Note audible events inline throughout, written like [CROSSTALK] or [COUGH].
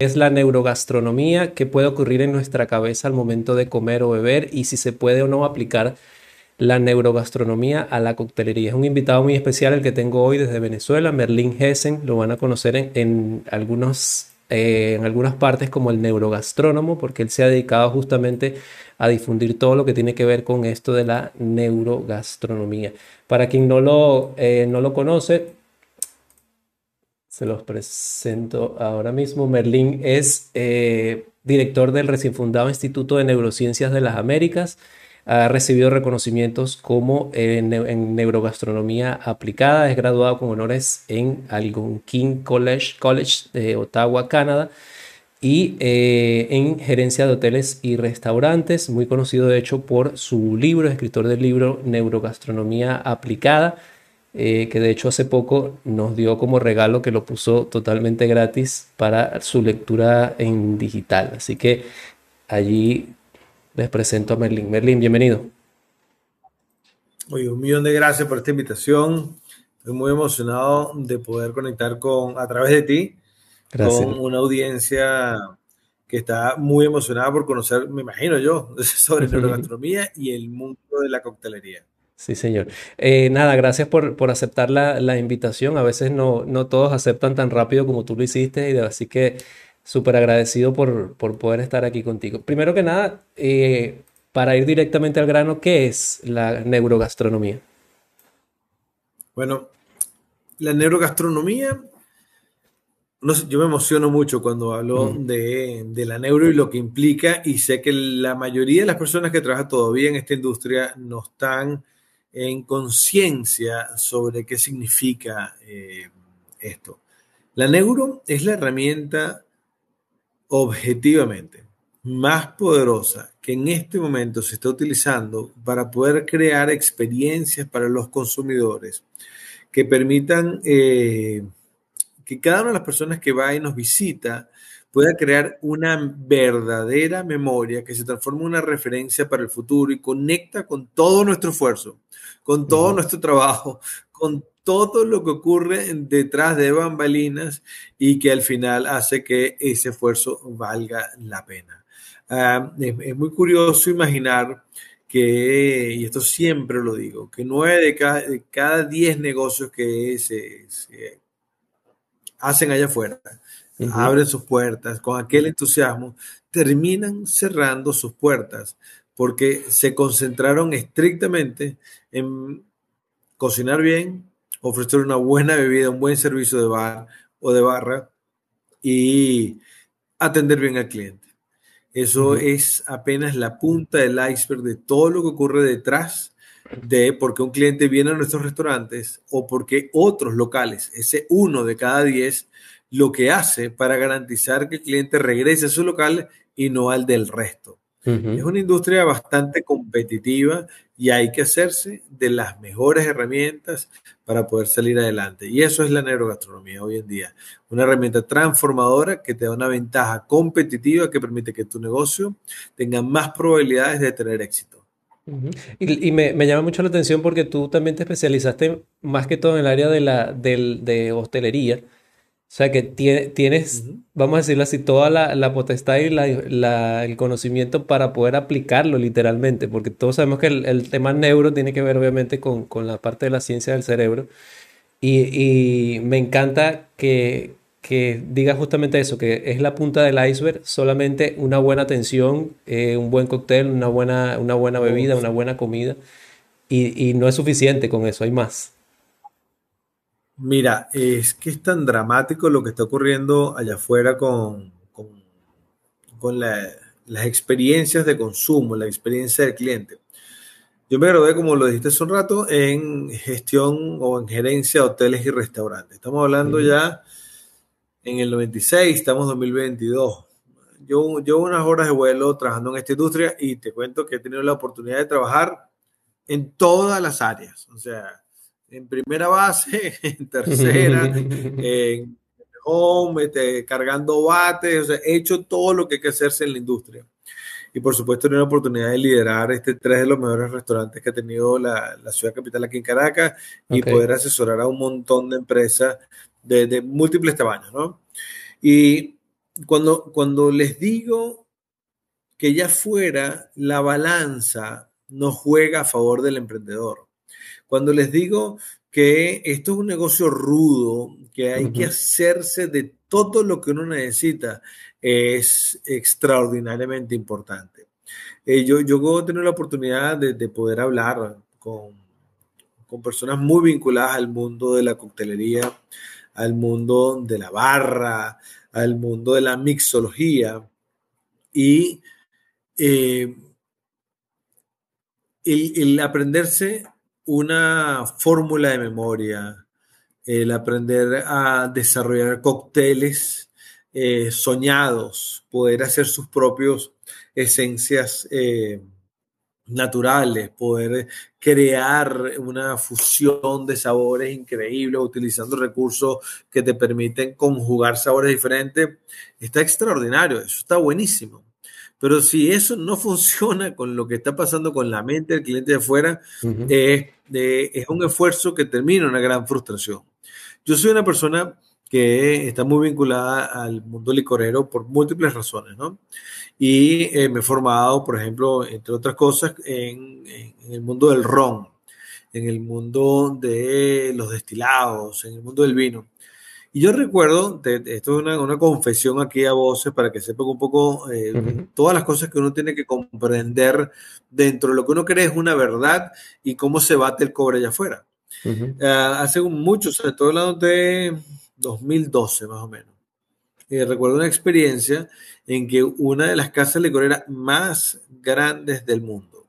es la neurogastronomía, qué puede ocurrir en nuestra cabeza al momento de comer o beber y si se puede o no aplicar la neurogastronomía a la coctelería. Es un invitado muy especial el que tengo hoy desde Venezuela, Merlin Hessen, lo van a conocer en, algunos, eh, en algunas partes como el neurogastrónomo, porque él se ha dedicado justamente a difundir todo lo que tiene que ver con esto de la neurogastronomía. Para quien no lo, eh, no lo conoce, se los presento ahora mismo. Merlín es eh, director del recién fundado Instituto de Neurociencias de las Américas. Ha recibido reconocimientos como en, neurogastronomía aplicada. Es graduado con honores en Algonquin College, College de Ottawa, Canadá. Y eh, en gerencia de hoteles y restaurantes, muy conocido de hecho por su libro, escritor del libro Neurogastronomía aplicada eh, que de hecho hace poco nos dio como regalo que lo puso totalmente gratis para su lectura en digital. Así que allí les presento a Merlin. Merlin, bienvenido. Oye, un millón de gracias por esta invitación. Estoy muy emocionado de poder conectar con, a través de ti con una audiencia que está muy emocionada por conocer, me imagino yo, [LAUGHS] sobre [LAUGHS] la gastronomía y el mundo de la coctelería. Sí, señor. Eh, nada, gracias por, por aceptar la, la, invitación. A veces no, no todos aceptan tan rápido como tú lo hiciste, y así que súper agradecido por, por, poder estar aquí contigo. Primero que nada, eh, para ir directamente al grano, ¿qué es la neurogastronomía? Bueno, la neurogastronomía, no yo me emociono mucho cuando hablo mm. de, de, la neuro y lo que implica, y sé que la mayoría de las personas que trabajan todavía en esta industria no están en conciencia sobre qué significa eh, esto. La neuro es la herramienta objetivamente más poderosa que en este momento se está utilizando para poder crear experiencias para los consumidores que permitan eh, que cada una de las personas que va y nos visita pueda crear una verdadera memoria que se transforma en una referencia para el futuro y conecta con todo nuestro esfuerzo, con todo nuestro trabajo, [LAUGHS] con todo lo que ocurre detrás de bambalinas y que al final hace que ese esfuerzo valga la pena. Ah, es, muy curioso imaginar que, y esto siempre lo digo, que nueve de cada, de cada diez negocios que se hacen allá afuera abren sus puertas con aquel entusiasmo, terminan cerrando sus puertas porque se concentraron estrictamente en cocinar bien, ofrecer una buena bebida, un buen servicio de bar o de barra y atender bien al cliente. Eso es apenas la punta del iceberg de todo lo que ocurre detrás de por qué un cliente viene a nuestros restaurantes o por qué otros locales, ese uno de cada diez, lo que hace para garantizar que el cliente regrese a su local y no al del resto. Es una industria bastante competitiva y hay que hacerse de las mejores herramientas para poder salir adelante. Y eso es la neurogastronomía hoy en día. Una herramienta transformadora que te da una ventaja competitiva que permite que tu negocio tenga más probabilidades de tener éxito. Y, me, llama mucho la atención porque tú también te especializaste más que todo en el área de, la, de hostelería. O sea que tienes, vamos a decirlo así, toda la, potestad y el conocimiento para poder aplicarlo literalmente, porque todos sabemos que el, tema neuro tiene que ver obviamente con, la parte de la ciencia del cerebro. Y, me encanta que, que diga justamente eso, que es la punta del iceberg, solamente una buena atención, eh, un buen cóctel, una buena, una buena bebida, una buena comida. Y, y no es suficiente con eso, hay más. Mira, es que es tan dramático lo que está ocurriendo allá afuera con, con, las experiencias de consumo, la experiencia del cliente. Yo me gradué, como lo dijiste hace un rato, en gestión o en gerencia de hoteles y restaurantes. Estamos hablando ya en el 96, estamos en 2022. Yo llevo unas horas de vuelo trabajando en esta industria y te cuento que he tenido la oportunidad de trabajar en todas las áreas. O sea, en primera base, [LAUGHS] en tercera, en home, este, cargando bates, o sea, he hecho todo lo que hay que hacerse en la industria. Y por supuesto, he tenido la oportunidad de liderar este tres de los mejores restaurantes que ha tenido la, la ciudad capital aquí en Caracas y poder asesorar a un montón de empresas de, de múltiples tamaños, ¿no? Y cuando, cuando les digo que ya fuera la balanza no juega a favor del emprendedor. Cuando les digo que esto es un negocio rudo, que hay que hacerse de todo lo que uno necesita, es extraordinariamente importante. Eh, yo, yo tener la oportunidad de, poder hablar con, con, personas muy vinculadas al mundo de la coctelería, al mundo de la barra, al mundo de la mixología y eh, el, aprenderse una fórmula de memoria, el aprender a desarrollar cócteles eh, soñados, poder hacer sus propios esencias eh, naturales, poder crear una fusión de sabores increíbles utilizando recursos que te permiten conjugar sabores diferentes, está extraordinario, eso está buenísimo. Pero si eso no funciona con lo que está pasando con la mente del cliente de afuera, es un esfuerzo que termina en una gran frustración. Yo soy una persona que está muy vinculada al mundo licorero por múltiples razones, ¿no? Y eh, me he formado, por ejemplo, entre otras cosas, en, en, el mundo del ron, en el mundo de los destilados, en el mundo del vino. Y yo recuerdo, esto es una, confesión aquí a voces para que sepan un poco eh, todas las cosas que uno tiene que comprender dentro de lo que uno cree es una verdad y cómo se bate el cobre allá afuera. Ah, hace mucho, sobre todo hablando de 2012 más o menos. Eh, recuerdo una experiencia en que una de las casas licoreras más grandes del mundo,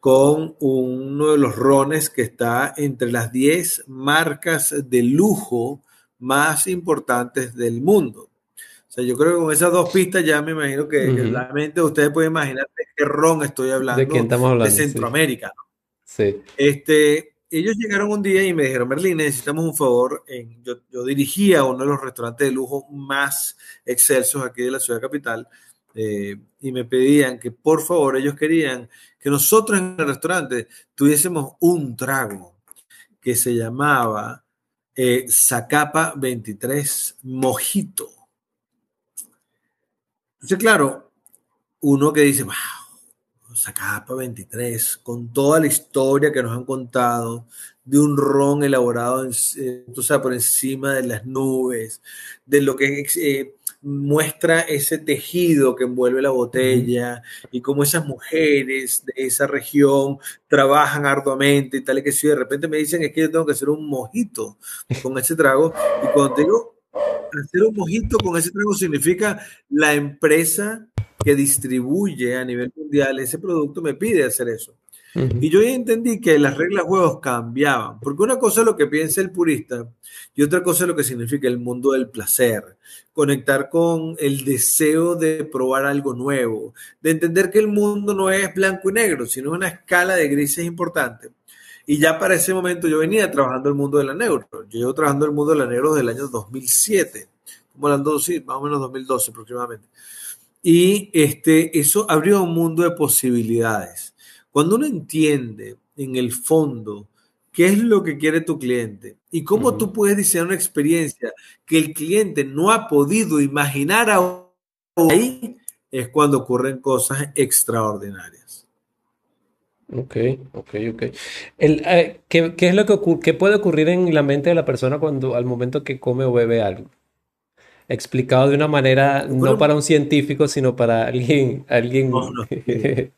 con uno de los rones que está entre las 10 marcas de lujo más importantes del mundo. O sea, yo creo que con esas dos pistas ya me imagino que, realmente ustedes pueden imaginar de qué ron estoy hablando. ¿De quién estamos hablando? De Centroamérica. Sí. Este, ellos llegaron un día y me dijeron, Merlín, necesitamos un favor. En, yo, yo, dirigía uno de los restaurantes de lujo más excelsos aquí de la ciudad capital eh, y me pedían que por favor ellos querían que nosotros en el restaurante tuviésemos un trago que se llamaba eh, Zacapa 23 Mojito. Entonces, claro, uno que dice, wow, Zacapa 23, con toda la historia que nos han contado de un ron elaborado en, por encima de las nubes, de lo que eh, muestra ese tejido que envuelve la botella y cómo esas mujeres de esa región trabajan arduamente y tal y que si de repente me dicen es que yo tengo que hacer un mojito con ese trago y cuando digo hacer un mojito con ese trago significa la empresa que distribuye a nivel mundial ese producto me pide hacer eso. Y yo ya entendí que las reglas juegos cambiaban, porque una cosa es lo que piensa el purista y otra cosa es lo que significa el mundo del placer, conectar con el deseo de probar algo nuevo, de entender que el mundo no es blanco y negro, sino una escala de grises importante. Y ya para ese momento yo venía trabajando el mundo de la neuro. Yo llevo trabajando el mundo de la neuro desde el año 2007, como hablando, sí, más o menos 2012 aproximadamente. Y este, eso abrió un mundo de posibilidades cuando uno entiende en el fondo qué es lo que quiere tu cliente y cómo tú puedes diseñar una experiencia que el cliente no ha podido imaginar ahí, es cuando ocurren cosas extraordinarias. Ok, ok, ok. Eh, ¿qué, es lo que, puede ocurrir en la mente de la persona cuando al momento que come o bebe algo? explicado de una manera no para un científico, sino para alguien, alguien [LAUGHS] [LAUGHS]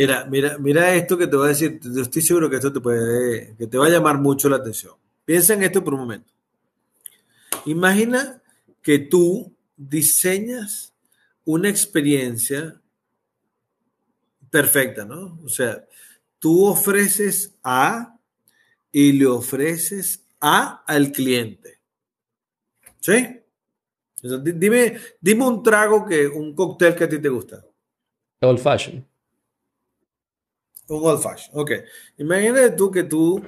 Mira, mira, mira esto que te voy a decir. Yo estoy seguro que esto te puede, que te va a llamar mucho la atención. Piensa en esto por un momento. Imagina que tú diseñas una experiencia perfecta, ¿no? O sea, tú ofreces A y le ofreces A al cliente. ¿Sí? dime, dime un trago que, un cóctel que a ti te gusta. Old fashion. Un old fashion. Ok. Imagínate tú que tú,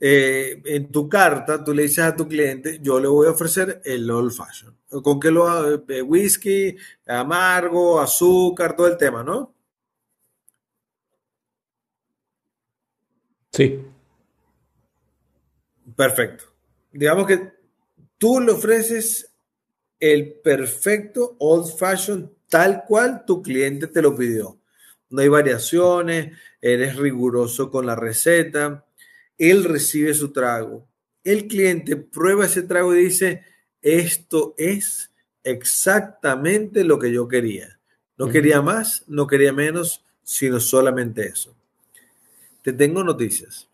eh, en tu carta, tú le dices a tu cliente, yo le voy a ofrecer el old fashion. ¿Con qué lo hago? Eh, whisky, amargo, azúcar, todo el tema, ¿no? Sí. Perfecto. Digamos que tú le ofreces el perfecto old fashion tal cual tu cliente te lo pidió. No hay variaciones, eres riguroso con la receta, él recibe su trago. El cliente prueba ese trago y dice, esto es exactamente lo que yo quería. No quería más, no quería menos, sino solamente eso. Te tengo noticias.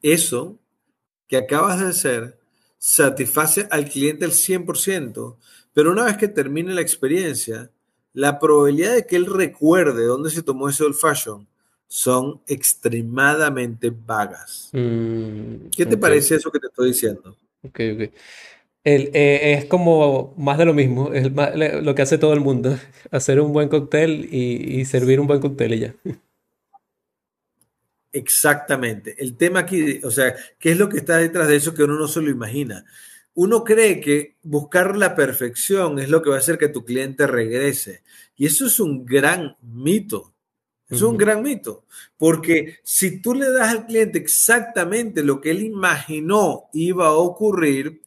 Eso que acabas de hacer satisface al cliente al 100%, pero una vez que termine la experiencia, la probabilidad de que él recuerde dónde se tomó ese old fashion son extremadamente vagas. Mm, ¿Qué te parece eso que te estoy diciendo? Ok, ok. Eh, es como más de lo mismo, es lo que hace todo el mundo, [LAUGHS] hacer un buen cóctel y, servir un buen cóctel y ya. Exactamente. El tema aquí, o sea, ¿qué es lo que está detrás de eso que uno no se lo imagina? Uno cree que buscar la perfección es lo que va a hacer que tu cliente regrese. Y eso es un gran mito. Es un gran mito, porque si tú le das al cliente exactamente lo que él imaginó iba a ocurrir,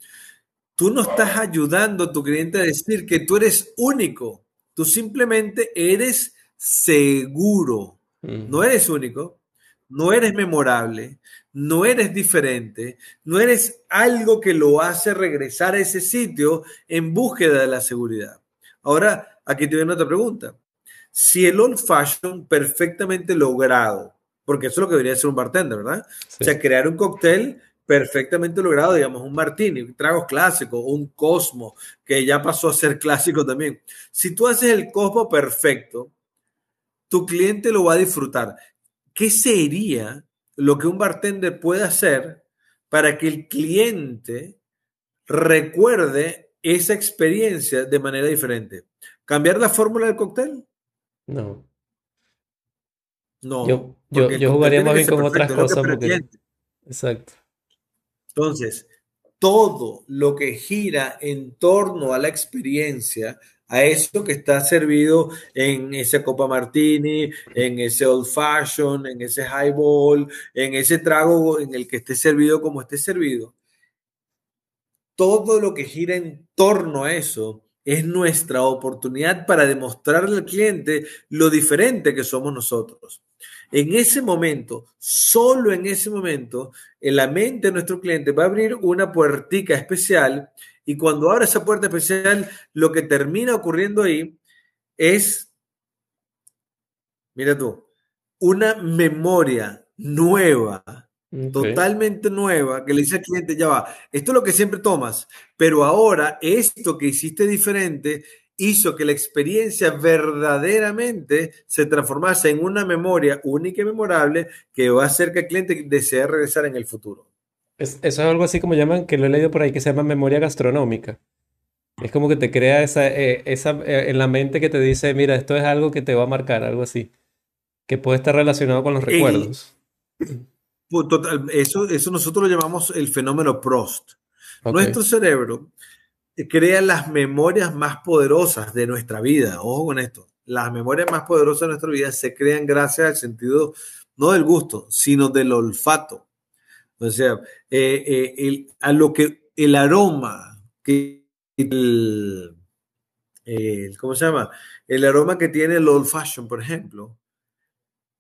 tú no estás ayudando a tu cliente a decir que tú eres único. Tú simplemente eres seguro. No eres único, no eres memorable, no eres diferente, no eres algo que lo hace regresar a ese sitio en búsqueda de la seguridad. Ahora, aquí te viene otra pregunta. Si el old fashion perfectamente logrado, porque eso es lo que debería ser un bartender, ¿verdad? O sea, crear un cóctel perfectamente logrado, digamos, un martini, un trago clásico, un cosmo, que ya pasó a ser clásico también. Si tú haces el cosmo perfecto, tu cliente lo va a disfrutar. ¿Qué sería lo que un bartender puede hacer para que el cliente recuerde esa experiencia de manera diferente? ¿Cambiar la fórmula del cóctel? No. No. Yo, jugaría más bien con otras cosas. Exacto. Entonces, todo lo que gira en torno a la experiencia, a eso que está servido en esa copa martini, en ese old fashion, en ese highball, en ese trago en el que esté servido como esté servido. Todo lo que gira en torno a eso es nuestra oportunidad para demostrarle al cliente lo diferente que somos nosotros. En ese momento, solo en ese momento, en la mente de nuestro cliente va a abrir una puertica especial y cuando abre esa puerta especial, lo que termina ocurriendo ahí es, mira tú, una memoria nueva, totalmente nueva, que le dice al cliente, ya va, esto es lo que siempre tomas, pero ahora esto que hiciste diferente hizo que la experiencia verdaderamente se transformase en una memoria única y memorable que va a hacer que el cliente desee regresar en el futuro. Eso es algo así como llaman, que lo he leído por ahí, que se llama memoria gastronómica. Es como que te crea esa, eh, esa eh, en la mente que te dice, mira, esto es algo que te va a marcar, algo así, que puede estar relacionado con los recuerdos. Pues, eso, eso nosotros lo llamamos el fenómeno Prost. Nuestro cerebro crea las memorias más poderosas de nuestra vida. Ojo con esto. Las memorias más poderosas de nuestra vida se crean gracias al sentido, no del gusto, sino del olfato. O sea, eh, eh, a lo que el aroma, que el, ¿cómo se llama? El aroma que tiene el old fashion, por ejemplo,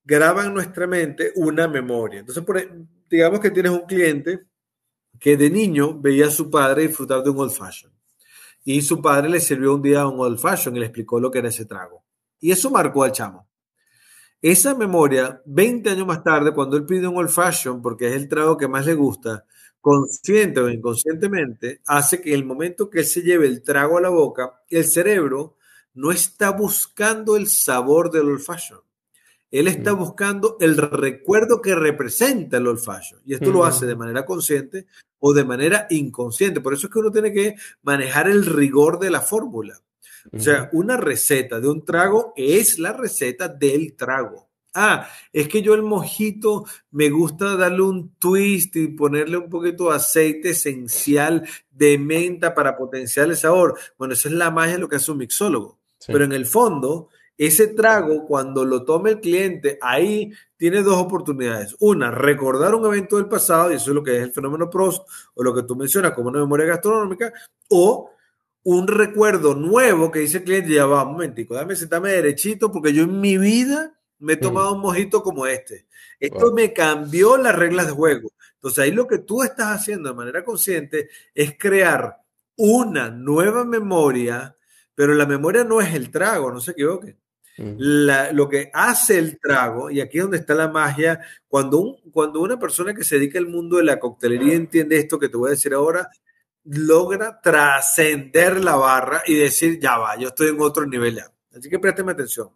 graba en nuestra mente una memoria. Entonces, digamos que tienes un cliente que de niño veía a su padre disfrutar de un old fashion y su padre le sirvió un día un old fashion y le explicó lo que era ese trago. Y eso marcó al chamo. Esa memoria, 20 años más tarde, cuando él pide un old fashion, porque es el trago que más le gusta, consciente o inconscientemente, hace que el momento que él se lleve el trago a la boca, el cerebro no está buscando el sabor del old fashion. Él está mm. buscando el recuerdo que representa el old fashion. Y esto lo hace de manera consciente o de manera inconsciente. Por eso es que uno tiene que manejar el rigor de la fórmula. O sea, una receta de un trago es la receta del trago. Ah, es que yo el mojito me gusta darle un twist y ponerle un poquito de aceite esencial de menta para potenciar el sabor. Bueno, esa es la magia de lo que hace un mixólogo. Pero en el fondo, ese trago, cuando lo tome el cliente, ahí tiene dos oportunidades. Una, recordar un evento del pasado, y eso es lo que es el fenómeno Prost, o lo que tú mencionas como una memoria gastronómica, o un recuerdo nuevo que dice el cliente, ya va, un momentico, dame sentarme derechito porque yo en mi vida me he tomado un mojito como este. Esto me cambió las reglas de juego. Entonces ahí lo que tú estás haciendo de manera consciente es crear una nueva memoria, pero la memoria no es el trago, no se equivoquen. lo que hace el trago, y aquí es donde está la magia, cuando, un, cuando una persona que se dedica al mundo de la coctelería entiende esto que te voy a decir ahora, logra trascender la barra y decir, ya va, yo estoy en otro nivel ya. Así que présteme atención.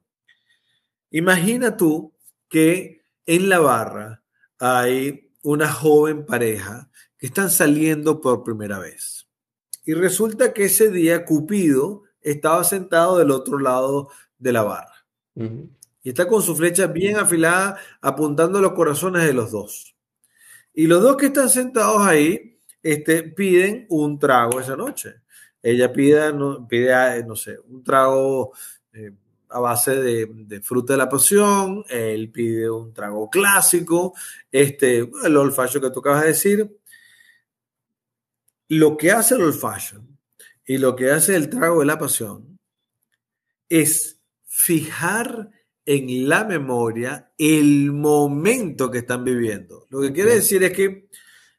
Imagina tú que en la barra hay una joven pareja que están saliendo por primera vez. Y resulta que ese día Cupido estaba sentado del otro lado de la barra. Y está con su flecha bien afilada apuntando los corazones de los dos. Y los dos que están sentados ahí este, piden un trago esa noche. Ella pide, no, pide no sé, un trago eh, a base de, fruta de la poción, él pide un trago clásico, este, el old fashion que tú acabas de decir. Lo que hace el old fashion y lo que hace el trago de la pasión es fijar en la memoria el momento que están viviendo. Lo que quiere decir es que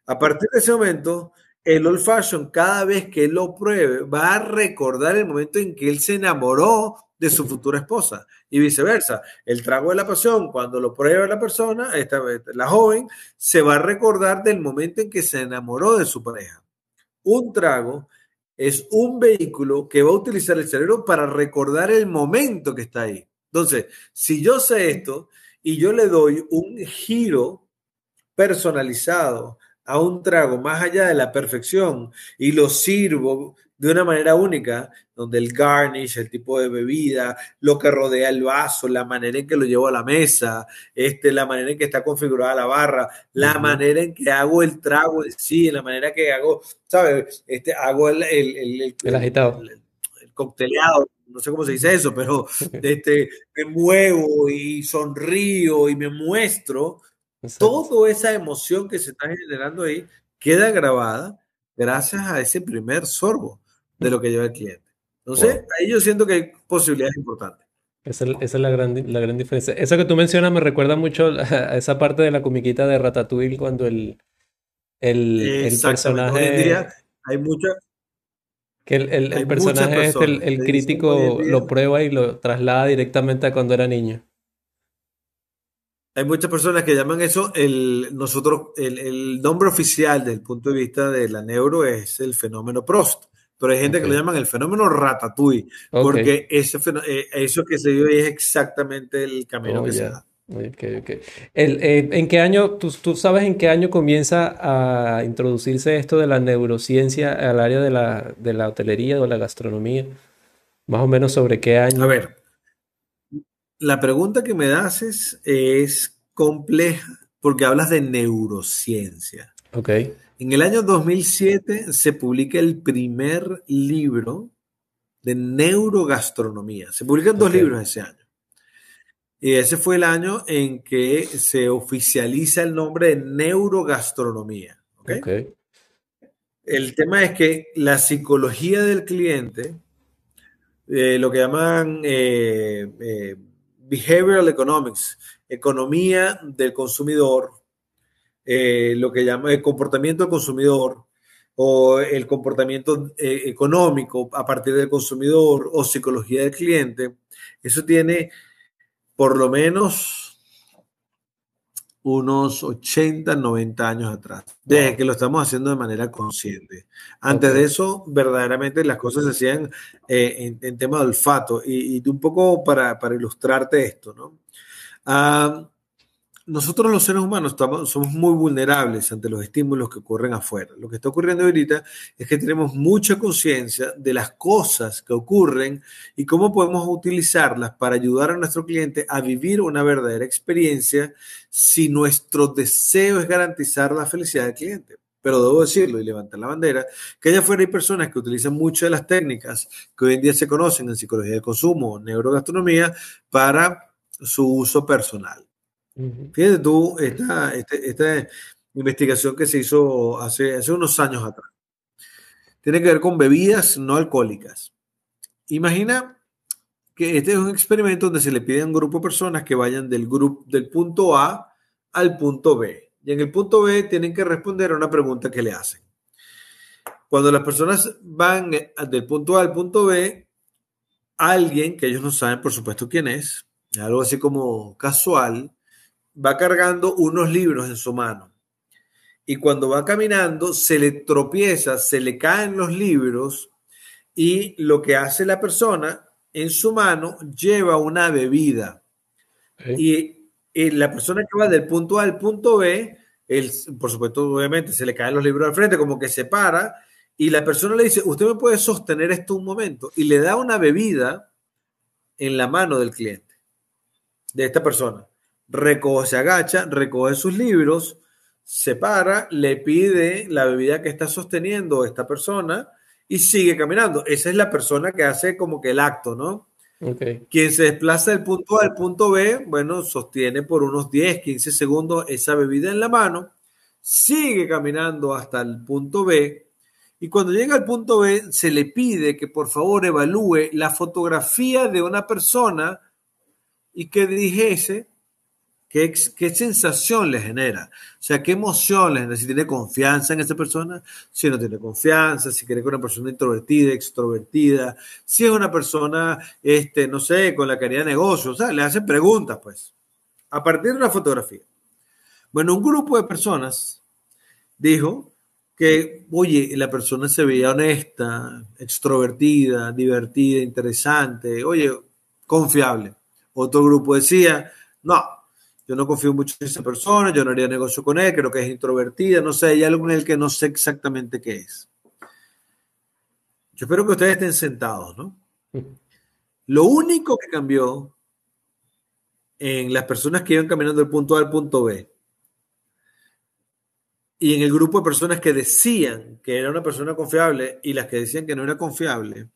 a partir de ese momento, el old fashion, cada vez que lo pruebe, va a recordar el momento en que él se enamoró de su futura esposa y viceversa. El trago de la pasión, cuando lo prueba la persona, esta, la joven, se va a recordar del momento en que se enamoró de su pareja. Un trago es un vehículo que va a utilizar el cerebro para recordar el momento que está ahí. Entonces, si yo sé esto y yo le doy un giro personalizado a un trago más allá de la perfección y lo sirvo de una manera única, donde el garnish, el tipo de bebida, lo que rodea el vaso, la manera en que lo llevo a la mesa, este, la manera en que está configurada la barra, la manera en que hago el trago, sí, la manera que hago, ¿sabes? Este, hago el, el, el, agitado. El, cocteleado, no sé cómo se dice eso, pero [LAUGHS] este, me muevo y sonrío y me muestro Toda esa emoción que se está generando ahí queda grabada gracias a ese primer sorbo de lo que lleva el cliente. Entonces, ahí yo siento que hay posibilidades importantes. Esa, es la gran, la gran diferencia. Eso que tú mencionas me recuerda mucho [LAUGHS] a esa parte de la comiquita de Ratatouille cuando el, el, el personaje... hay muchas... Que el, el, personaje es el, crítico lo prueba y lo traslada directamente a cuando era niño. Hay muchas personas que llaman eso el nosotros el, nombre oficial desde el punto de vista de la neuro es el fenómeno Prost, pero hay gente que lo llaman el fenómeno Ratatouille, porque ese eh, eso que se dio es exactamente el camino oh, que se da. Eh, ¿En qué año, tú, tú, sabes en qué año comienza a introducirse esto de la neurociencia al área de la, de la hotelería o la gastronomía? Más o menos sobre qué año. A ver, la pregunta que me das es, compleja porque hablas de neurociencia. Ok. En el año 2007 se publica el primer libro de neurogastronomía. Se publican dos libros ese año. Y ese fue el año en que se oficializa el nombre de neurogastronomía. ¿okay? El tema es que la psicología del cliente, eh, lo que llaman eh, eh, behavioral economics, economía del consumidor, eh, lo que llama el comportamiento del consumidor o el comportamiento eh, económico a partir del consumidor o psicología del cliente, eso tiene por lo menos unos 80, 90 años atrás, desde que lo estamos haciendo de manera consciente. Antes de eso, verdaderamente las cosas se hacían eh, en, tema de olfato. Y, un poco para, ilustrarte esto, ¿no? Ah, nosotros los seres humanos somos muy vulnerables ante los estímulos que ocurren afuera. Lo que está ocurriendo ahorita es que tenemos mucha conciencia de las cosas que ocurren y cómo podemos utilizarlas para ayudar a nuestro cliente a vivir una verdadera experiencia si nuestro deseo es garantizar la felicidad del cliente. Pero debo decirlo y levantar la bandera, que allá afuera hay personas que utilizan muchas de las técnicas que hoy en día se conocen en psicología del consumo neurogastronomía para su uso personal. Fíjate tú, esta, este, esta, investigación que se hizo hace, hace unos años atrás. tiene que ver con bebidas no alcohólicas. Imagina que este es un experimento donde se le pide a un grupo de personas que vayan del, grupo, del punto A al punto B. Y en el punto B tienen que responder a una pregunta que le hacen. Cuando las personas van del punto A al punto B, alguien que ellos no saben, por supuesto, quién es, algo así como casual, va cargando unos libros en su mano y cuando va caminando se le tropieza, se le caen los libros y lo que hace la persona en su mano lleva una bebida. Y, la persona que va del punto A al punto B, él, por supuesto, obviamente se le caen los libros al frente, como que se para, y la persona le dice, usted me puede sostener esto un momento, y le da una bebida en la mano del cliente, de esta persona. Recoge, se agacha, recoge sus libros, se para, le pide la bebida que está sosteniendo esta persona y sigue caminando. Esa es la persona que hace como que el acto, ¿no? Quien se desplaza del punto A al punto B, bueno, sostiene por unos 10, 15 segundos esa bebida en la mano, sigue caminando hasta el punto B y cuando llega al punto B se le pide que por favor evalúe la fotografía de una persona y que dijese ¿Qué, sensación le genera? O sea, ¿qué emoción le genera? Si tiene confianza en esa persona, si no tiene confianza, si cree que es una persona introvertida, extrovertida, si es una persona, este, no sé, con la calidad de negocio, o sea, le hacen preguntas, pues, a partir de una fotografía. Bueno, un grupo de personas dijo que, oye, la persona se veía honesta, extrovertida, divertida, interesante, oye, confiable. Otro grupo decía, no, yo no confío mucho en esa persona, yo no haría negocio con él, creo que es introvertida, no sé, hay algo en el que no sé exactamente qué es. Yo espero que ustedes estén sentados, ¿no? [LAUGHS] Lo único que cambió en las personas que iban caminando del punto A al punto B y en el grupo de personas que decían que era una persona confiable y las que decían que no era confiable,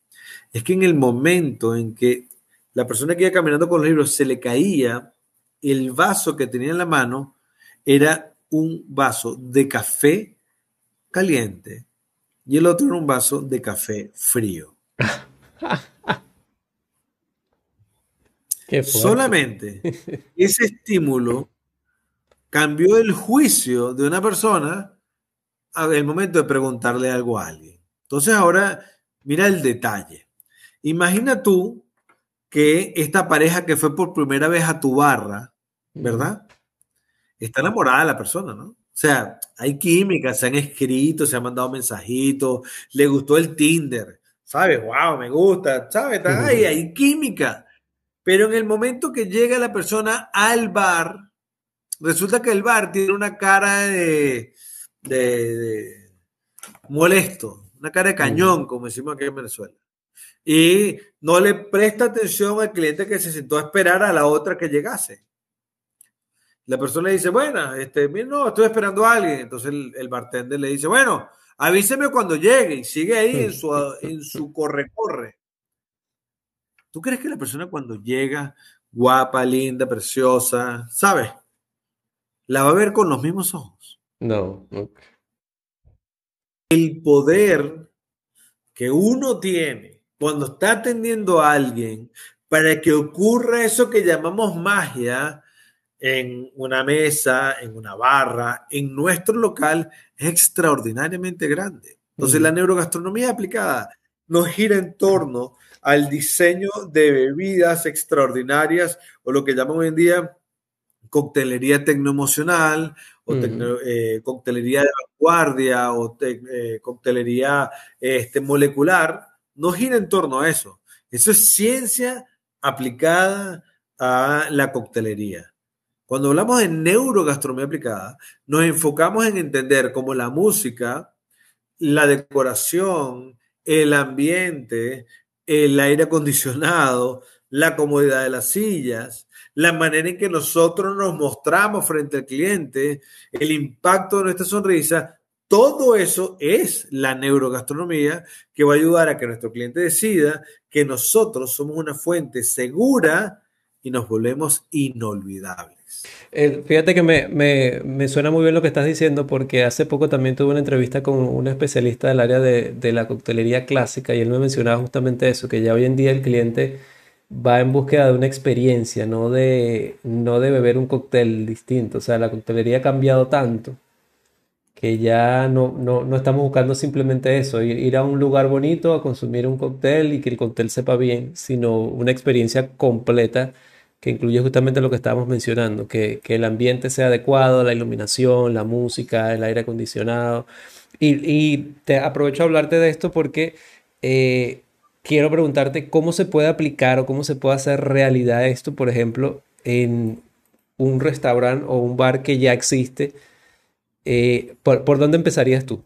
es que en el momento en que la persona que iba caminando con los libros se le caía el vaso que tenía en la mano era un vaso de café caliente y el otro era un vaso de café frío. Solamente ese estímulo cambió el juicio de una persona al momento de preguntarle algo a alguien. Entonces ahora mira el detalle. Imagina tú que esta pareja que fue por primera vez a tu barra, ¿verdad? Está enamorada de la persona, ¿no? O sea, hay química, se han escrito, se han mandado mensajitos, le gustó el Tinder, ¿sabes? Wow, me gusta, ¿sabes? Ay, hay química. Pero en el momento que llega la persona al bar, resulta que el bar tiene una cara de, de molesto, una cara de cañón, como decimos aquí en Venezuela y no le presta atención al cliente que se sentó a esperar a la otra que llegase. La persona le dice, bueno, este, no, estoy esperando a alguien. Entonces el, bartender le dice, bueno, avíseme cuando llegue y sigue ahí en su, en su corre-corre. ¿Tú crees que la persona cuando llega, guapa, linda, preciosa, ¿sabes? La va a ver con los mismos ojos. No. no. El poder que uno tiene cuando está atendiendo a alguien para que ocurra eso que llamamos magia en una mesa, en una barra, en nuestro local, es extraordinariamente grande. Entonces, la neurogastronomía aplicada nos gira en torno al diseño de bebidas extraordinarias o lo que llaman hoy en día coctelería tecnoemocional o eh, coctelería de vanguardia o eh, coctelería este, molecular, no gira en torno a eso. Eso es ciencia aplicada a la coctelería. Cuando hablamos de neurogastronomía aplicada, nos enfocamos en entender cómo la música, la decoración, el ambiente, el aire acondicionado, la comodidad de las sillas, la manera en que nosotros nos mostramos frente al cliente, el impacto de nuestra sonrisa, todo eso es la neurogastronomía que va a ayudar a que nuestro cliente decida que nosotros somos una fuente segura y nos volvemos inolvidables. Eh, fíjate que me, me, suena muy bien lo que estás diciendo porque hace poco también tuve una entrevista con un especialista del área de, de la coctelería clásica y él me mencionaba justamente eso, que ya hoy en día el cliente va en búsqueda de una experiencia, no de, no de beber un cóctel distinto. O sea, la coctelería ha cambiado tanto que ya no, no, estamos buscando simplemente eso, ir, a un lugar bonito a consumir un cóctel y que el cóctel sepa bien, sino una experiencia completa que incluye justamente lo que estábamos mencionando, que, el ambiente sea adecuado, la iluminación, la música, el aire acondicionado. Y, te aprovecho a hablarte de esto porque eh, quiero preguntarte cómo se puede aplicar o cómo se puede hacer realidad esto, por ejemplo, en un restaurante o un bar que ya existe. Eh, ¿por, dónde empezarías tú?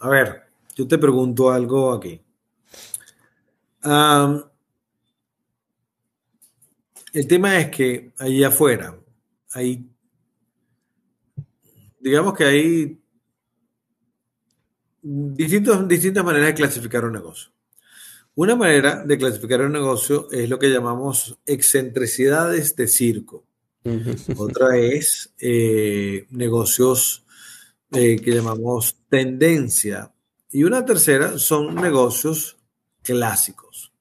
A ver, yo te pregunto algo aquí. el tema es que ahí afuera hay, digamos que hay distintas maneras de clasificar un negocio. Una manera de clasificar un negocio es lo que llamamos excentricidades de circo. Otra es eh, negocios eh, que llamamos tendencia. Y una tercera son negocios clásicos.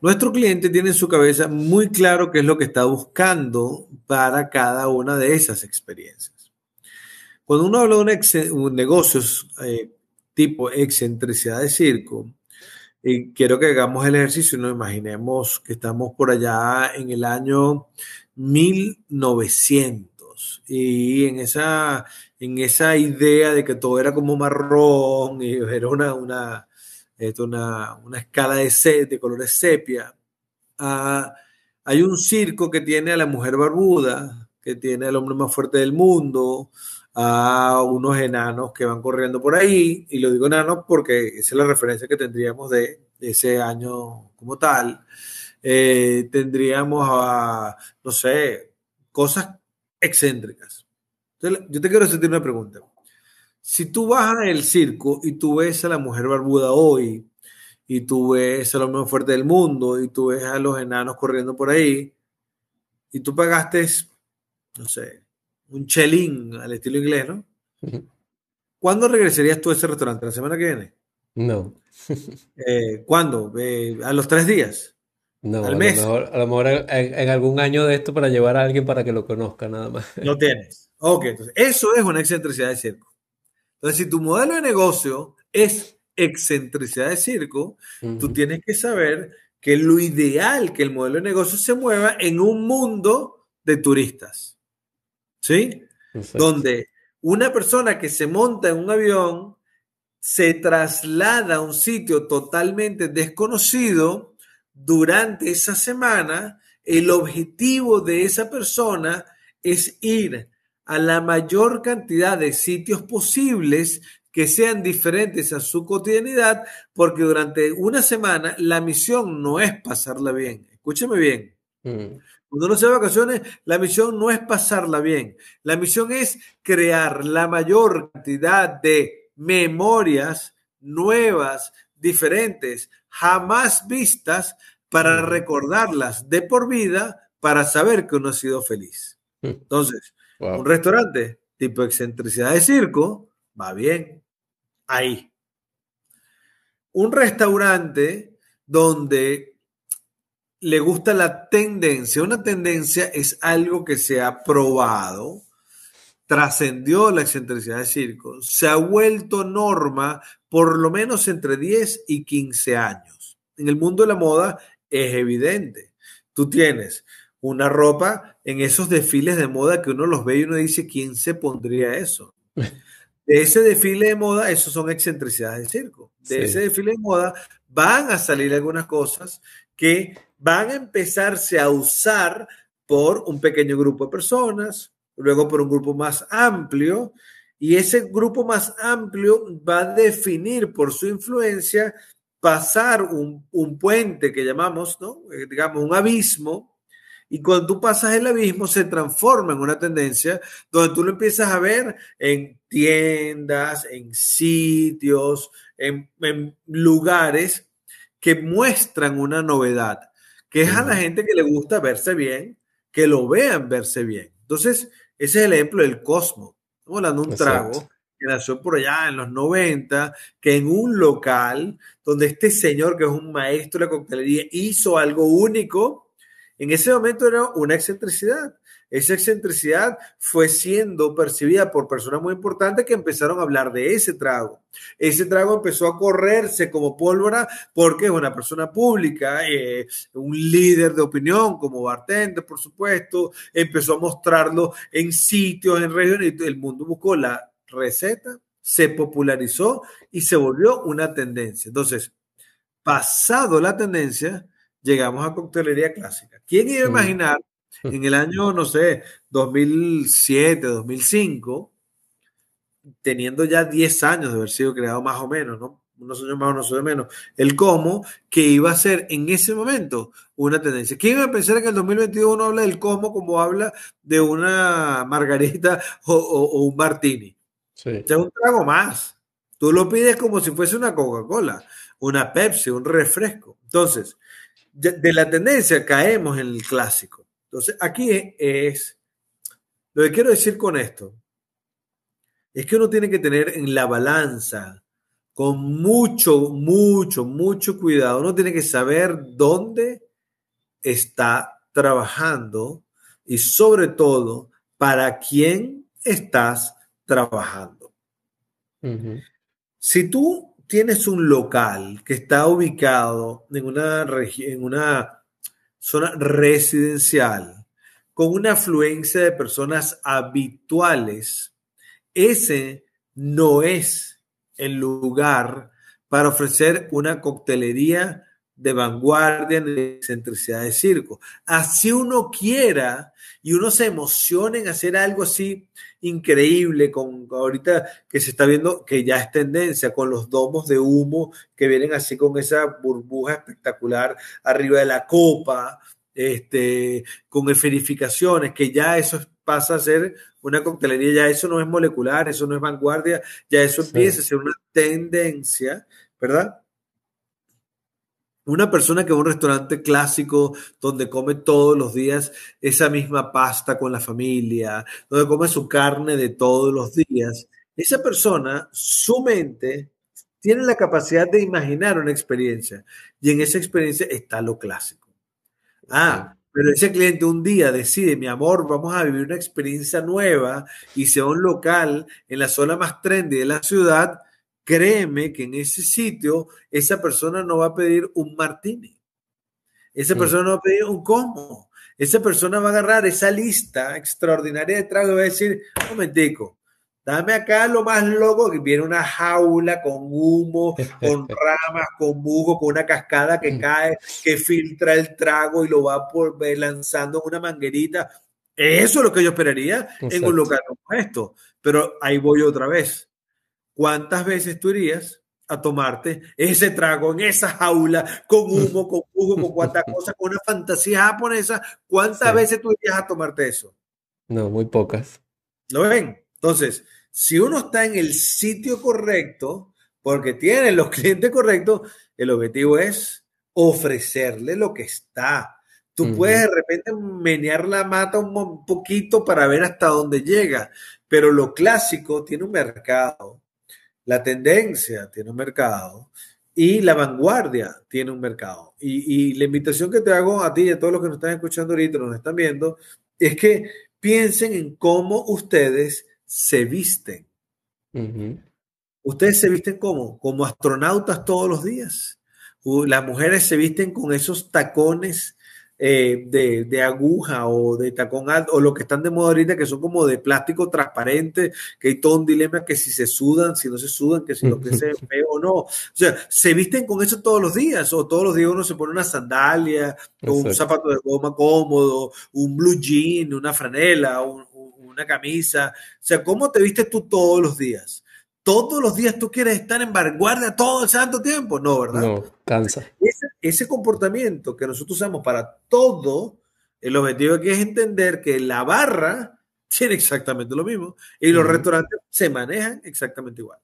Nuestro cliente tiene en su cabeza muy claro qué es lo que está buscando para cada una de esas experiencias. Cuando uno habla de un, negocios eh, tipo excentricidad de circo, y quiero que hagamos el ejercicio, nos imaginemos que estamos por allá en el año 1900 y en esa, en esa idea de que todo era como marrón y era una, una, una, escala de, de colores sepia. Ah, hay un circo que tiene a la mujer barbuda, que tiene al hombre más fuerte del mundo, a unos enanos que van corriendo por ahí, y lo digo enanos porque esa es la referencia que tendríamos de, ese año como tal. Eh, tendríamos a, no sé, cosas excéntricas. Yo te quiero hacer una pregunta. Si tú vas al circo y tú ves a la mujer barbuda hoy, y tú ves a los más fuertes del mundo, y tú ves a los enanos corriendo por ahí, y tú pagaste, no sé, un chelín al estilo inglés, ¿no? ¿Cuándo regresarías tú a ese restaurante? ¿La semana que viene? No. Eh, ¿Cuándo? Eh, ¿A los tres días? No, ¿Al mes? a lo mejor en, algún año de esto para llevar a alguien para que lo conozca, nada más. No tienes. Ok, entonces eso es una excentricidad de circo. Entonces, si tu modelo de negocio es excentricidad de circo, tú tienes que saber que lo ideal que el modelo de negocio se mueva en un mundo de turistas. ¿Sí? Donde una persona que se monta en un avión se traslada a un sitio totalmente desconocido durante esa semana, el objetivo de esa persona es ir a la mayor cantidad de sitios posibles que sean diferentes a su cotidianidad, porque durante una semana la misión no es pasarla bien. Escúcheme bien. Mm. Cuando uno se va de vacaciones, la misión no es pasarla bien. La misión es crear la mayor cantidad de memorias nuevas, diferentes, jamás vistas, para recordarlas de por vida, para saber que uno ha sido feliz. Entonces, un restaurante tipo excentricidad de circo va bien ahí. Un restaurante donde le gusta la tendencia. Una tendencia es algo que se ha probado, trascendió la excentricidad de circo, se ha vuelto norma por lo menos entre 10 y 15 años. En el mundo de la moda es evidente. Tú tienes una ropa en esos desfiles de moda que uno los ve y uno dice, ¿quién se pondría eso? De ese desfile de moda, esos son excentricidades de circo. De ese desfile de moda van a salir algunas cosas que van a empezarse a usar por un pequeño grupo de personas, luego por un grupo más amplio, y ese grupo más amplio va a definir por su influencia pasar un, puente que llamamos, ¿no? Eh, digamos, un abismo, y cuando tú pasas el abismo se transforma en una tendencia donde tú lo empiezas a ver en tiendas, en sitios, en lugares que muestran una novedad, que es a la gente que le gusta verse bien, que lo vean verse bien. Entonces, ese es el ejemplo del Cosmo. Estamos hablando de un trago que nació por allá en los 90, que en un local donde este señor, que es un maestro de coctelería, hizo algo único, en ese momento era una excentricidad. Esa excentricidad fue siendo percibida por personas muy importantes que empezaron a hablar de ese trago. Ese trago empezó a correrse como pólvora porque es una persona pública, eh, un líder de opinión como bartender, por supuesto, empezó a mostrarlo en sitios, en regiones, el mundo buscó la receta, se popularizó y se volvió una tendencia. Entonces, pasado la tendencia, llegamos a coctelería clásica. ¿Quién iba a imaginar [LAUGHS] en el año, no sé, 2007, 2005, teniendo ya 10 años de haber sido creado más o menos, ¿no? Unos años más, unos años menos, el cómo que iba a ser en ese momento una tendencia. ¿Quién iba a pensar que en el 2021 uno habla del cómo como habla de una margarita o, un martini? Sí. es un trago más. Tú lo pides como si fuese una Coca-Cola, una Pepsi, un refresco. Entonces, de la tendencia caemos en el clásico. Entonces, aquí es, lo que quiero decir con esto, es que uno tiene que tener en la balanza, con mucho, mucho, mucho cuidado, uno tiene que saber dónde está trabajando y sobre todo para quién estás trabajando. Si tú tienes un local que está ubicado en una, en una zona residencial con una afluencia de personas habituales, ese no es el lugar para ofrecer una coctelería de vanguardia en excentricidad de circo. Así uno quiera y uno se emociona en hacer algo así increíble, con ahorita que se está viendo que ya es tendencia, con los domos de humo que vienen así con esa burbuja espectacular arriba de la copa, este, con esferificaciones, que ya eso pasa a ser una coctelería, ya eso no es molecular, eso no es vanguardia, ya eso empieza a ser una tendencia, ¿verdad? Una persona que va a un restaurante clásico donde come todos los días esa misma pasta con la familia, donde come su carne de todos los días, esa persona, su mente, tiene la capacidad de imaginar una experiencia y en esa experiencia está lo clásico. Ah, pero ese cliente un día decide, mi amor, vamos a vivir una experiencia nueva y se va a un local en la zona más trendy de la ciudad, créeme que en ese sitio esa persona no va a pedir un martini. Esa persona no va a pedir un cómo. Esa persona va a agarrar esa lista extraordinaria de tragos y va a decir, un momentico, dame acá lo más loco, que viene una jaula con humo, con [LAUGHS] ramas, con musgo, con una cascada que mm. cae, que filtra el trago y lo va por, lanzando en una manguerita. Eso es lo que yo esperaría en un lugar como esto. Pero ahí voy otra vez ¿cuántas veces tú irías a tomarte ese trago en esa jaula con humo, con jugo, con cuántas [LAUGHS] cosas, con una fantasía japonesa? ¿Cuántas veces tú irías a tomarte eso? No, muy pocas. ¿Lo ven? Entonces, si uno está en el sitio correcto, porque tiene los [LAUGHS] clientes correctos, el objetivo es ofrecerle lo que está. Tú puedes de repente menear la mata un poquito para ver hasta dónde llega, pero lo clásico tiene un mercado la tendencia tiene un mercado y la vanguardia tiene un mercado. Y, la invitación que te hago a ti y a todos los que nos están escuchando ahorita, nos están viendo, es que piensen en cómo ustedes se visten. Ustedes se visten como, como astronautas todos los días. Las mujeres se visten con esos tacones eh, de, aguja o de tacón alto, o lo que están de moda ahorita, que son como de plástico transparente, que hay todo un dilema que si se sudan, si no se sudan, que si lo que [LAUGHS] se ve o no. O sea, se visten con eso todos los días, o todos los días uno se pone una sandalia, o un zapato de goma cómodo, un blue jean, una franela, una camisa. O sea, ¿cómo te vistes tú todos los días? Todos los días tú quieres estar en vanguardia todo el santo tiempo. No, ¿verdad? No, cansa. Ese, comportamiento que nosotros usamos para todo, el objetivo aquí es entender que la barra [LAUGHS] tiene exactamente lo mismo y los restaurantes se manejan exactamente igual.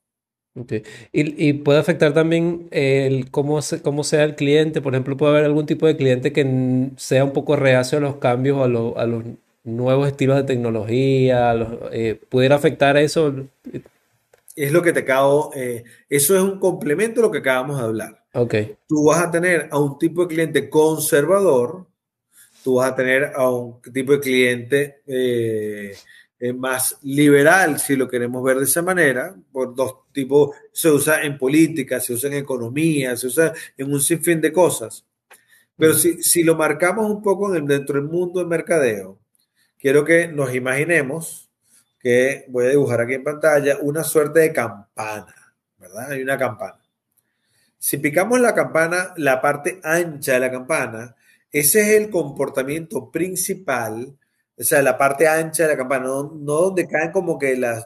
Y, puede afectar también el cómo, cómo sea el cliente. Por ejemplo, puede haber algún tipo de cliente que sea un poco reacio a los cambios, a, a los nuevos estilos de tecnología. Eh, ¿Pudiera afectar eso? Es lo que te acabo. Eh, eso es un complemento a lo que acabamos de hablar. Ok. Tú vas a tener a un tipo de cliente conservador, tú vas a tener a un tipo de cliente. Eh, eh, más liberal, si lo queremos ver de esa manera, por dos tipos, se usa en política, se usa en economía, se usa en un sinfín de cosas. Pero si, si lo marcamos un poco dentro del mundo del mercadeo, quiero que nos imaginemos que voy a dibujar aquí en pantalla una suerte de campana, ¿verdad? Hay una campana. Si picamos la campana, la parte ancha de la campana, ese es el comportamiento principal o sea, la parte ancha de la campana, no, donde caen como que la,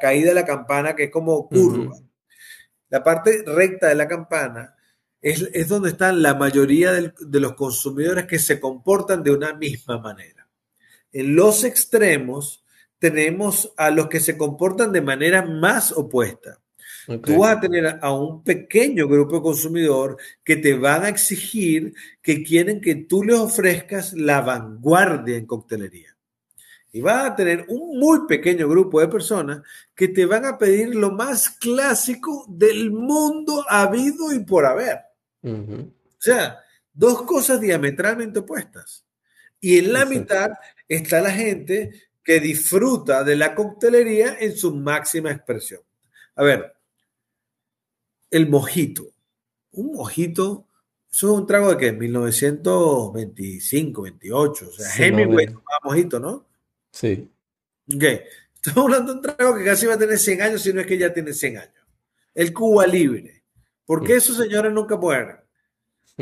caída de la campana, que es como curva. La parte recta de la campana es, donde están la mayoría de los consumidores que se comportan de una misma manera. En los extremos tenemos a los que se comportan de manera más opuesta. Tú vas a tener a un pequeño grupo de consumidor que te van a exigir que quieren que tú les ofrezcas la vanguardia en coctelería. Y vas a tener un muy pequeño grupo de personas que te van a pedir lo más clásico del mundo habido y por haber. O sea, dos cosas diametralmente opuestas. Y en la mitad está la gente que disfruta de la coctelería en su máxima expresión. A ver, el mojito. Un mojito, eso es un trago de qué? 1925, 28. O sea, Hemingway tomaba mojito, ¿no? Sí. Ok. Estamos hablando de un trago que casi va a tener 100 años, si no es que ya tiene 100 años. El Cuba Libre. ¿Por qué esos señores nunca mueren?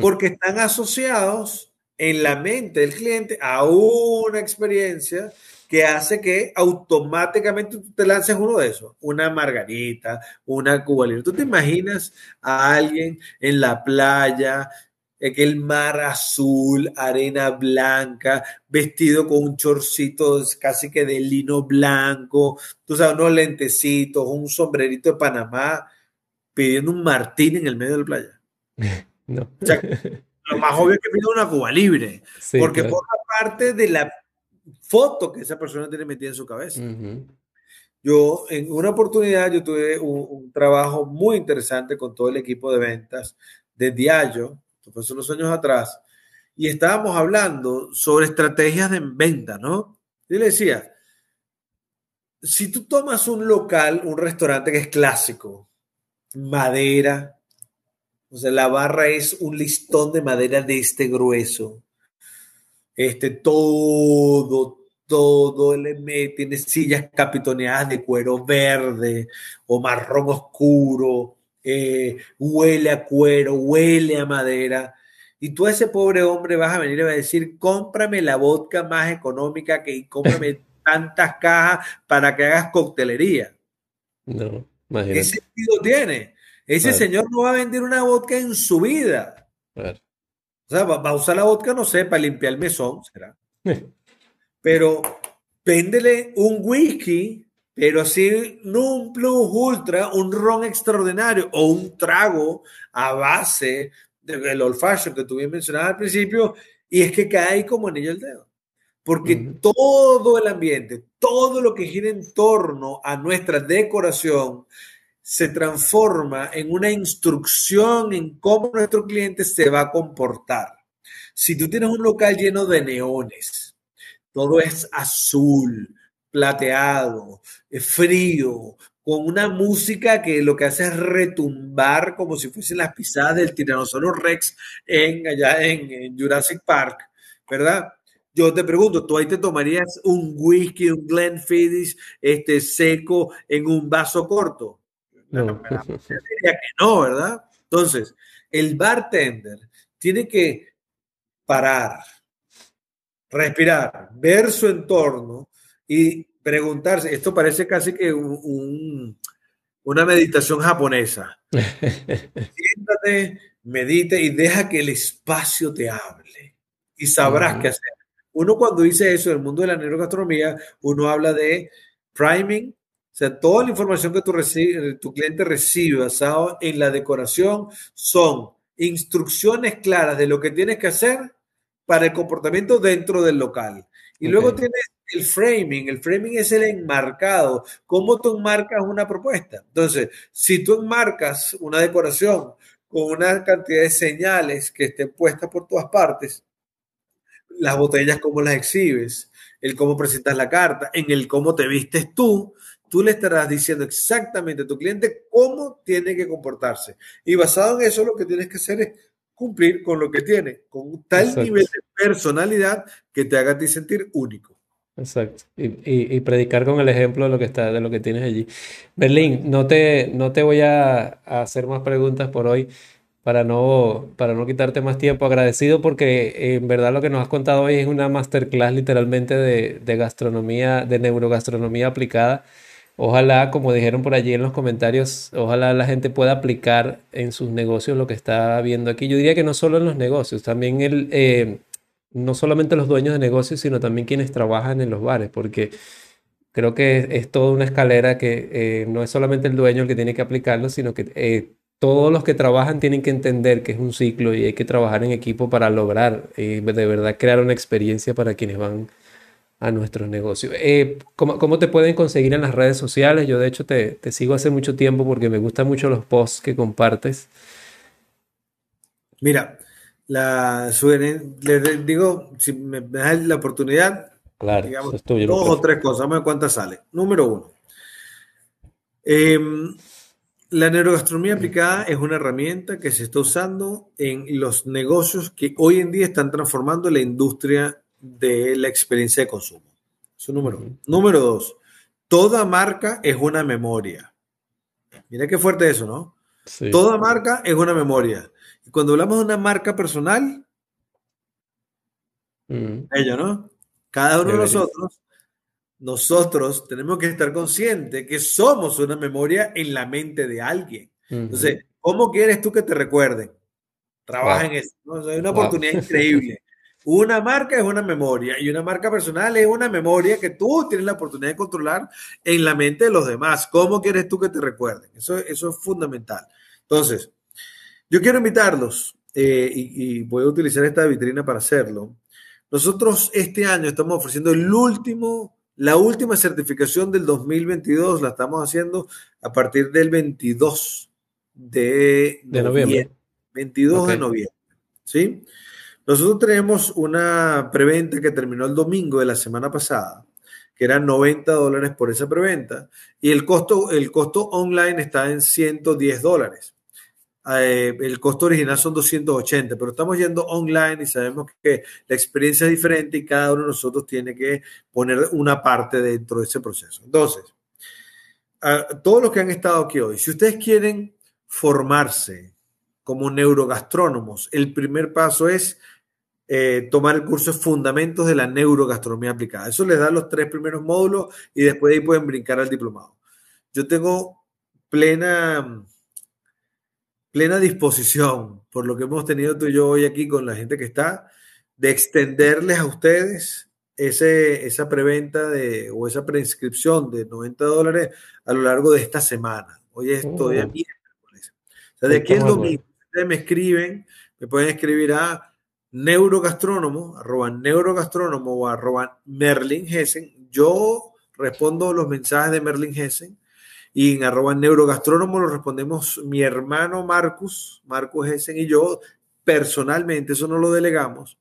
Porque están asociados en la mente del cliente a una experiencia que hace que automáticamente tú te lances uno de esos, una margarita, una cuba libre. ¿Tú te imaginas a alguien en la playa, el mar azul, arena blanca, vestido con un chorcito casi que de lino blanco, tú sabes, unos lentecitos, un sombrerito de Panamá, pidiendo un martín en el medio de la playa? [LAUGHS] No. lo más obvio es que pide una Cuba libre, porque forma parte de la foto que esa persona tiene metida en su cabeza. Yo, en una oportunidad, yo tuve un, trabajo muy interesante con todo el equipo de ventas de Diallo, fue hace unos años atrás, y estábamos hablando sobre estrategias de venta, ¿no? Yo le decía, si tú tomas un local, un restaurante que es clásico, madera, o sea, la barra es un listón de madera de este grueso, este, todo, todo, le tiene sillas capitoneadas de cuero verde o marrón oscuro, eh, huele a cuero, huele a madera. Y tú a ese pobre hombre vas a venir y vas a decir, cómprame la vodka más económica que y cómprame [LAUGHS] tantas cajas para que hagas coctelería. No, ¿Qué sentido tiene? Ese señor no va a vender una vodka en su vida. O sea, va, a usar la vodka, no sé, para limpiar el mesón, será. [LAUGHS] pero véndele un whisky, pero así no un plus ultra, un ron extraordinario o un trago a base del old fashion que tú bien mencionabas al principio, y es que cae como anillo el dedo. Porque todo el ambiente, todo lo que gira en torno a nuestra decoración, se transforma en una instrucción en cómo nuestro cliente se va a comportar. Si tú tienes un local lleno de neones, todo es azul, plateado, frío, con una música que lo que hace es retumbar como si fuesen las pisadas del tiranosaurio Rex en, allá en, Jurassic Park, ¿verdad? Yo te pregunto, ¿tú ahí te tomarías un whisky, un Glenfiddich este, seco en un vaso corto? No. [LAUGHS] diría que no, ¿verdad? Entonces, el bartender tiene que parar, respirar, ver su entorno y preguntarse, esto parece casi que una meditación japonesa. [LAUGHS] Siéntate, medite y deja que el espacio te hable y sabrás qué hacer. Uno cuando dice eso en el mundo de la neurogastronomía, uno habla de priming, sea, toda la información que tu, tu cliente recibe basado en la decoración son instrucciones claras de lo que tienes que hacer para el comportamiento dentro del local. Y luego tienes el framing. El framing es el enmarcado. ¿Cómo tú enmarcas una propuesta? Entonces, si tú enmarcas una decoración con una cantidad de señales que estén puestas por todas partes, las botellas, cómo las exhibes, el cómo presentas la carta, en el cómo te vistes tú, tú le estarás diciendo exactamente a tu cliente cómo tiene que comportarse. Y basado en eso, lo que tienes que hacer es cumplir con lo que tiene, con tal nivel de personalidad que te haga a ti sentir único. Exacto. Y, predicar con el ejemplo de lo que está, de lo que tienes allí. Berlín, no te, no te voy a, hacer más preguntas por hoy para no, para no quitarte más tiempo. Agradecido porque en verdad lo que nos has contado hoy es una masterclass literalmente de, de gastronomía, de neurogastronomía aplicada. Ojalá, como dijeron por allí en los comentarios, ojalá la gente pueda aplicar en sus negocios lo que está viendo aquí. Yo diría que no solo en los negocios, también el, eh, no solamente los dueños de negocios, sino también quienes trabajan en los bares, porque creo que es, toda una escalera que eh, no es solamente el dueño el que tiene que aplicarlo, sino que eh, todos los que trabajan tienen que entender que es un ciclo y hay que trabajar en equipo para lograr de verdad crear una experiencia para quienes van a nuestros negocios. Eh, ¿cómo, te pueden conseguir en las redes sociales? Yo de hecho te, sigo hace mucho tiempo porque me gustan mucho los posts que compartes. Mira, la les digo, si me das la oportunidad, claro, digamos, dos o tres cosas, vamos a ver cuántas sale. Número uno, em, la neurogastronomía aplicada es una herramienta que se está usando en los negocios que hoy en día están transformando la industria de la experiencia de consumo. Eso número uno. Número dos, toda marca es una memoria. Mira qué fuerte eso, ¿no? Toda marca es una memoria. Y cuando hablamos de una marca personal, ello, ¿no? Cada uno de nosotros, nosotros tenemos que estar conscientes que somos una memoria en la mente de alguien. Entonces, ¿cómo quieres tú que te recuerden? Trabaja en eso. ¿no? hay una oportunidad increíble. Una marca es una memoria y una marca personal es una memoria que tú tienes la oportunidad de controlar en la mente de los demás. ¿Cómo quieres tú que te recuerden? Eso, eso es fundamental. Entonces, yo quiero invitarlos eh, y, voy a utilizar esta vitrina para hacerlo. Nosotros este año estamos ofreciendo el último, la última certificación del 2022, la estamos haciendo a partir del 22 de, noviembre. 22 de noviembre. ¿Sí? Nosotros tenemos una preventa que terminó el domingo de la semana pasada, que eran 90 dólares por esa preventa, y el costo, el costo online está en 110 dólares. Eh, el costo original son 280, pero estamos yendo online y sabemos que la experiencia es diferente y cada uno de nosotros tiene que poner una parte dentro de ese proceso. Entonces, todos los que han estado aquí hoy, si ustedes quieren formarse como neurogastrónomos, el primer paso es eh, tomar el curso de Fundamentos de la Neurogastronomía Aplicada. Eso les da los tres primeros módulos y después de ahí pueden brincar al diplomado. Yo tengo plena, plena disposición, por lo que hemos tenido tú y yo hoy aquí con la gente que está, de extenderles a ustedes ese, esa preventa de, o esa preinscripción de 90 dólares a lo largo de esta semana. Hoy es todavía oh. miércoles. O sea, de aquí el domingo, ustedes me escriben, me pueden escribir a neurogastrónomo, arroba neurogastrónomo o arroba Merlin Hessen. Yo respondo los mensajes de Merlin Hessen y en arroba neurogastrónomo lo respondemos mi hermano Marcus, Marcus Hessen y yo personalmente, eso no lo delegamos.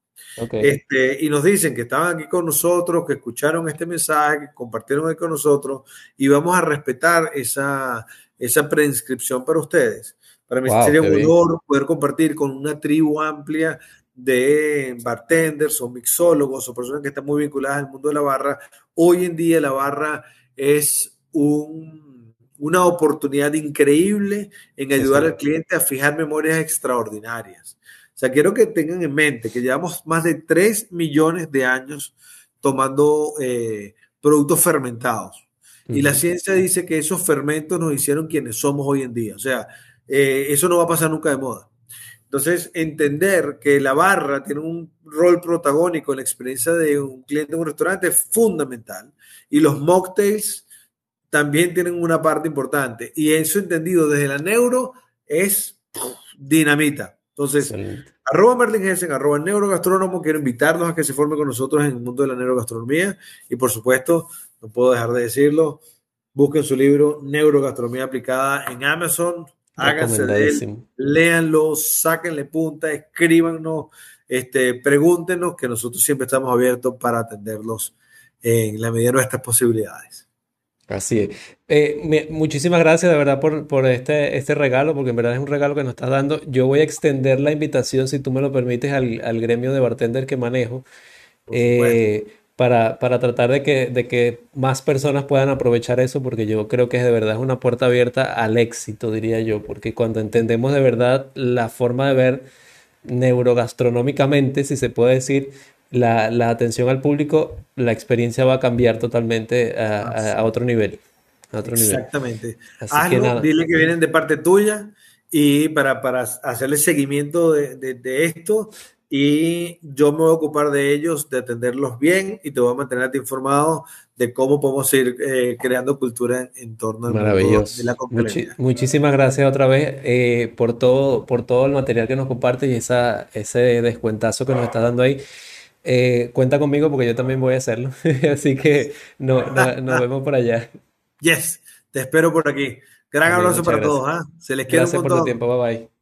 Este, y nos dicen que estaban aquí con nosotros, que escucharon este mensaje, que compartieron con nosotros y vamos a respetar esa, esa preinscripción para ustedes. Para mí sería un honor poder compartir con una tribu amplia de bartenders o mixólogos o personas que están muy vinculadas al mundo de la barra. Hoy en día la barra es una oportunidad increíble en ayudar al cliente a fijar memorias extraordinarias. O sea, quiero que tengan en mente que llevamos más de 3 millones de años tomando eh, productos fermentados. Y la ciencia dice que esos fermentos nos hicieron quienes somos hoy en día. O sea, eh, eso no va a pasar nunca de moda. Entonces, entender que la barra tiene un rol protagónico en la experiencia de un cliente en un restaurante es fundamental. Y los mocktails también tienen una parte importante. Y eso entendido desde la neuro es dinamita. Entonces, arroba Merlin Hessen, arroba neurogastrónomo, quiero invitarlos a que se formen con nosotros en el mundo de la neurogastronomía. Y por supuesto, no puedo dejar de decirlo, busquen su libro Neurogastronomía aplicada en Amazon, háganse de él, léanlo, sáquenle punta, escríbanos, este, pregúntenos, que nosotros siempre estamos abiertos para atenderlos en la medida de nuestras posibilidades. Así es. Eh, muchísimas gracias de verdad por, este, este regalo, porque en verdad es un regalo que nos estás dando. Yo voy a extender la invitación, si tú me lo permites, al, gremio de bartender que manejo, eh, para, tratar de que, de que más personas puedan aprovechar eso, porque yo creo que de verdad es una puerta abierta al éxito, diría yo, porque cuando entendemos de verdad la forma de ver neurogastronómicamente, si se puede decir, la, atención al público, la experiencia va a cambiar totalmente a, otro nivel. Exactamente. dile que vienen de parte tuya y para, para hacerle seguimiento de, esto y yo me voy a ocupar de ellos, de atenderlos bien y te voy a mantener informado de cómo podemos ir eh, creando cultura en, torno al Maravilloso. de la muchísimas gracias otra vez eh, por, todo, por todo el material que nos compartes y esa, ese descuentazo que nos estás dando ahí. Eh, cuenta conmigo porque yo también voy a hacerlo. [LAUGHS] Así que no, nos vemos por allá. Yes, te espero por aquí. Gran abrazo para todos. ¿ah? Se les quiere Gracias por tu tiempo. Bye bye.